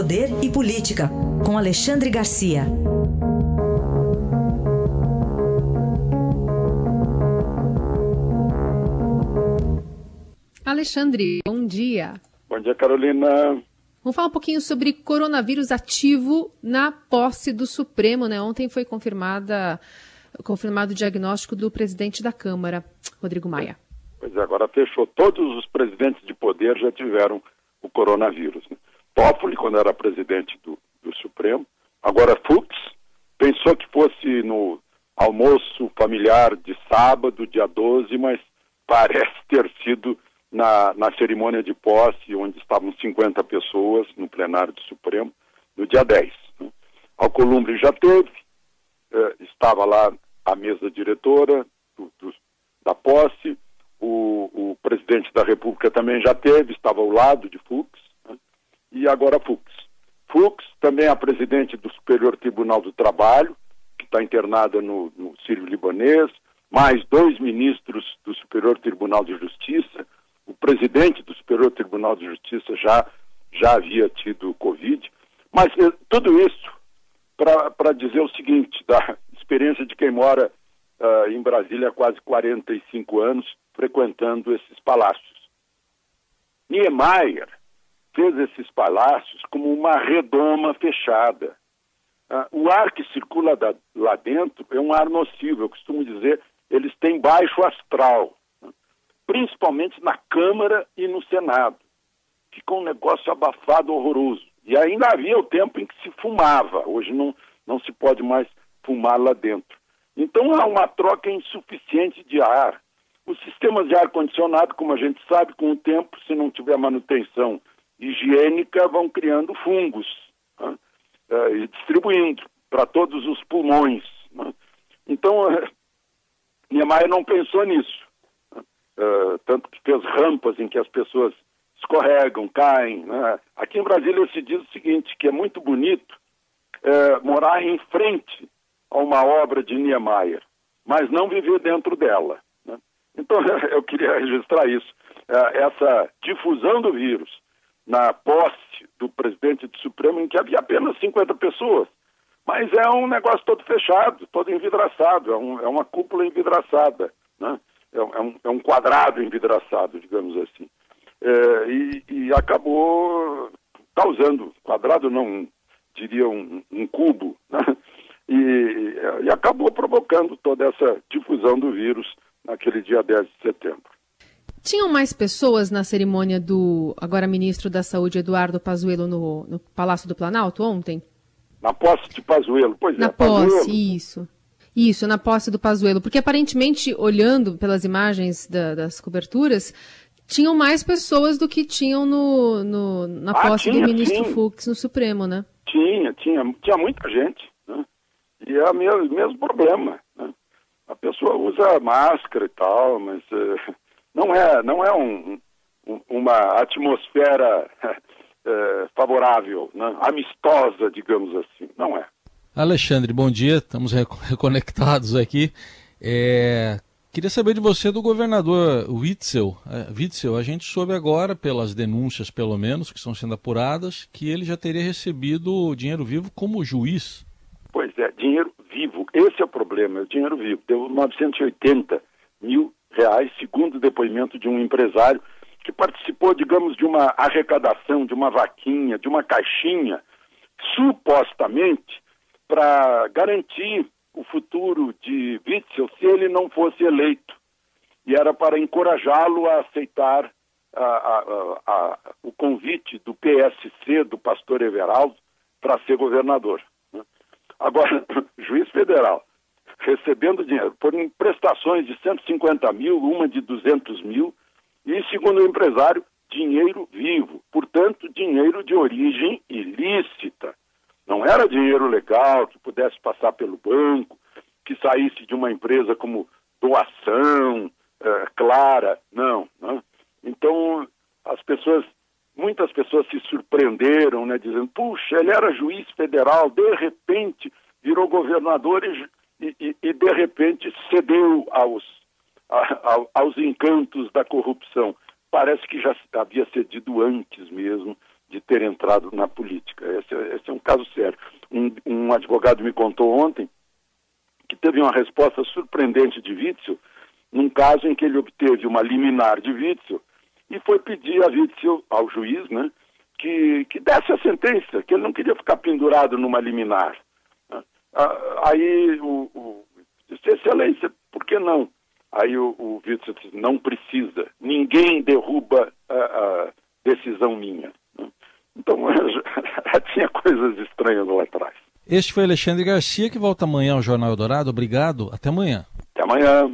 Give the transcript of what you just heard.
Poder e Política, com Alexandre Garcia. Alexandre, bom dia. Bom dia, Carolina. Vamos falar um pouquinho sobre coronavírus ativo na posse do Supremo, né? Ontem foi confirmada, confirmado o diagnóstico do presidente da Câmara, Rodrigo Maia. Pois é, agora fechou. Todos os presidentes de poder já tiveram o coronavírus. Né? Toffoli, quando era presidente do, do Supremo, agora Fux, pensou que fosse no almoço familiar de sábado, dia 12, mas parece ter sido na, na cerimônia de posse, onde estavam 50 pessoas no plenário do Supremo, no dia 10. Né? Alcolumbre já teve, eh, estava lá a mesa diretora do, do, da posse, o, o, presidente da República também já teve, estava ao lado de Fux? E agora Fux. Fux também é a presidente do Superior Tribunal do Trabalho, que está internada no, no Sírio Libanês, mais dois ministros do Superior Tribunal de Justiça, o presidente do Superior Tribunal de Justiça já, já havia tido Covid. Mas eh, tudo isso para dizer o seguinte, da experiência de quem mora uh, em Brasília há quase 45 anos, frequentando esses palácios. Niemeyer fez esses palácios como uma redoma fechada. Uh, o ar que circula lá dentro é um ar nocivo, eu costumo dizer, eles têm baixo astral principalmente na Câmara e no Senado. Ficou um negócio abafado, horroroso. E ainda havia o tempo em que se fumava, hoje não, não se pode mais fumar lá dentro. Então há uma troca insuficiente de ar. Os sistemas de ar-condicionado, como a gente sabe, com o tempo, se não tiver manutenção higiênica, vão criando fungos né? é, e distribuindo para todos os pulmões. Né? Então, Niemeyer não pensou nisso. Uh, tanto que fez rampas em que as pessoas escorregam, caem. Né? Aqui em Brasília se diz o seguinte, que é muito bonito uh, morar em frente a uma obra de Niemeyer, mas não viver dentro dela. Né? Então eu queria registrar isso, uh, essa difusão do vírus na posse do presidente do Supremo, em que havia apenas 50 pessoas. Mas é um negócio todo fechado, todo envidraçado, é, um, é uma cúpula envidraçada. Né? É, é, um, é um quadrado envidraçado, digamos assim. É, e, e, acabou causando, quadrado não, diria um, um cubo, né? e, e acabou provocando toda essa difusão do vírus naquele dia 10 de setembro. Tinham mais pessoas na cerimônia do agora ministro da Saúde, Eduardo Pazuello, no, no Palácio do Planalto ontem? Na posse de Pazuello, pois na é. Na posse, Pazuello. isso. Isso, na posse do Pazuello. Porque aparentemente, olhando pelas imagens da, das coberturas, tinham mais pessoas do que tinham no, no na ah, posse tinha, do ministro tinha. Fux no Supremo, né? Tinha, tinha, tinha muita gente. Né? E é o mesmo, mesmo problema. Né? A pessoa usa máscara e tal, mas uh, não é, não é um, um, uma atmosfera uh, favorável, né? amistosa, digamos assim. Não é. Alexandre, bom dia, estamos reconectados aqui. É, queria saber de você do governador Witzel. É, Witzel, a gente soube agora, pelas denúncias pelo menos, que estão sendo apuradas, que ele já teria recebido dinheiro vivo como juiz. Pois é, dinheiro vivo. Esse é o problema, é o dinheiro vivo. Deu 980 mil reais, segundo o depoimento de um empresário que participou, digamos, de uma arrecadação, de uma vaquinha, de uma caixinha, supostamente para garantir o futuro de Witzel se ele não fosse eleito. E era para encorajá-lo a aceitar a, a, a, o convite do PSC, do pastor Everaldo, para ser governador. Né? Agora, juiz federal, recebendo dinheiro por prestações de 150 mil, uma de 200 mil, e, segundo o empresário, dinheiro vivo, portanto, dinheiro de origem ilícita. Não era dinheiro legal que pudesse passar pelo banco, que saísse de uma empresa como doação é, clara, não, não. Então as pessoas, muitas pessoas se surpreenderam, né, dizendo, puxa, ele era juiz federal, de repente virou governador e, e, e de repente cedeu aos, a, a, aos encantos da corrupção. parece que já havia cedido antes mesmo de ter entrado na política. Esse, esse é um caso sério. Um, um, advogado me contou ontem que teve uma resposta surpreendente de Witzel num caso em que ele obteve uma liminar de Witzel e foi pedir a Witzel, ao juiz, né, que, que desse a sentença, que ele não queria ficar pendurado numa liminar. Né. Aí o, o disse, excelência, por que não? Aí o, o Witzel disse, não precisa, ninguém derruba a, a decisão minha. Né. Então, já tinha coisas estranhas lá atrás. Este foi Alexandre Garcia, que volta amanhã ao Jornal Eldorado. Obrigado, até amanhã. Até amanhã.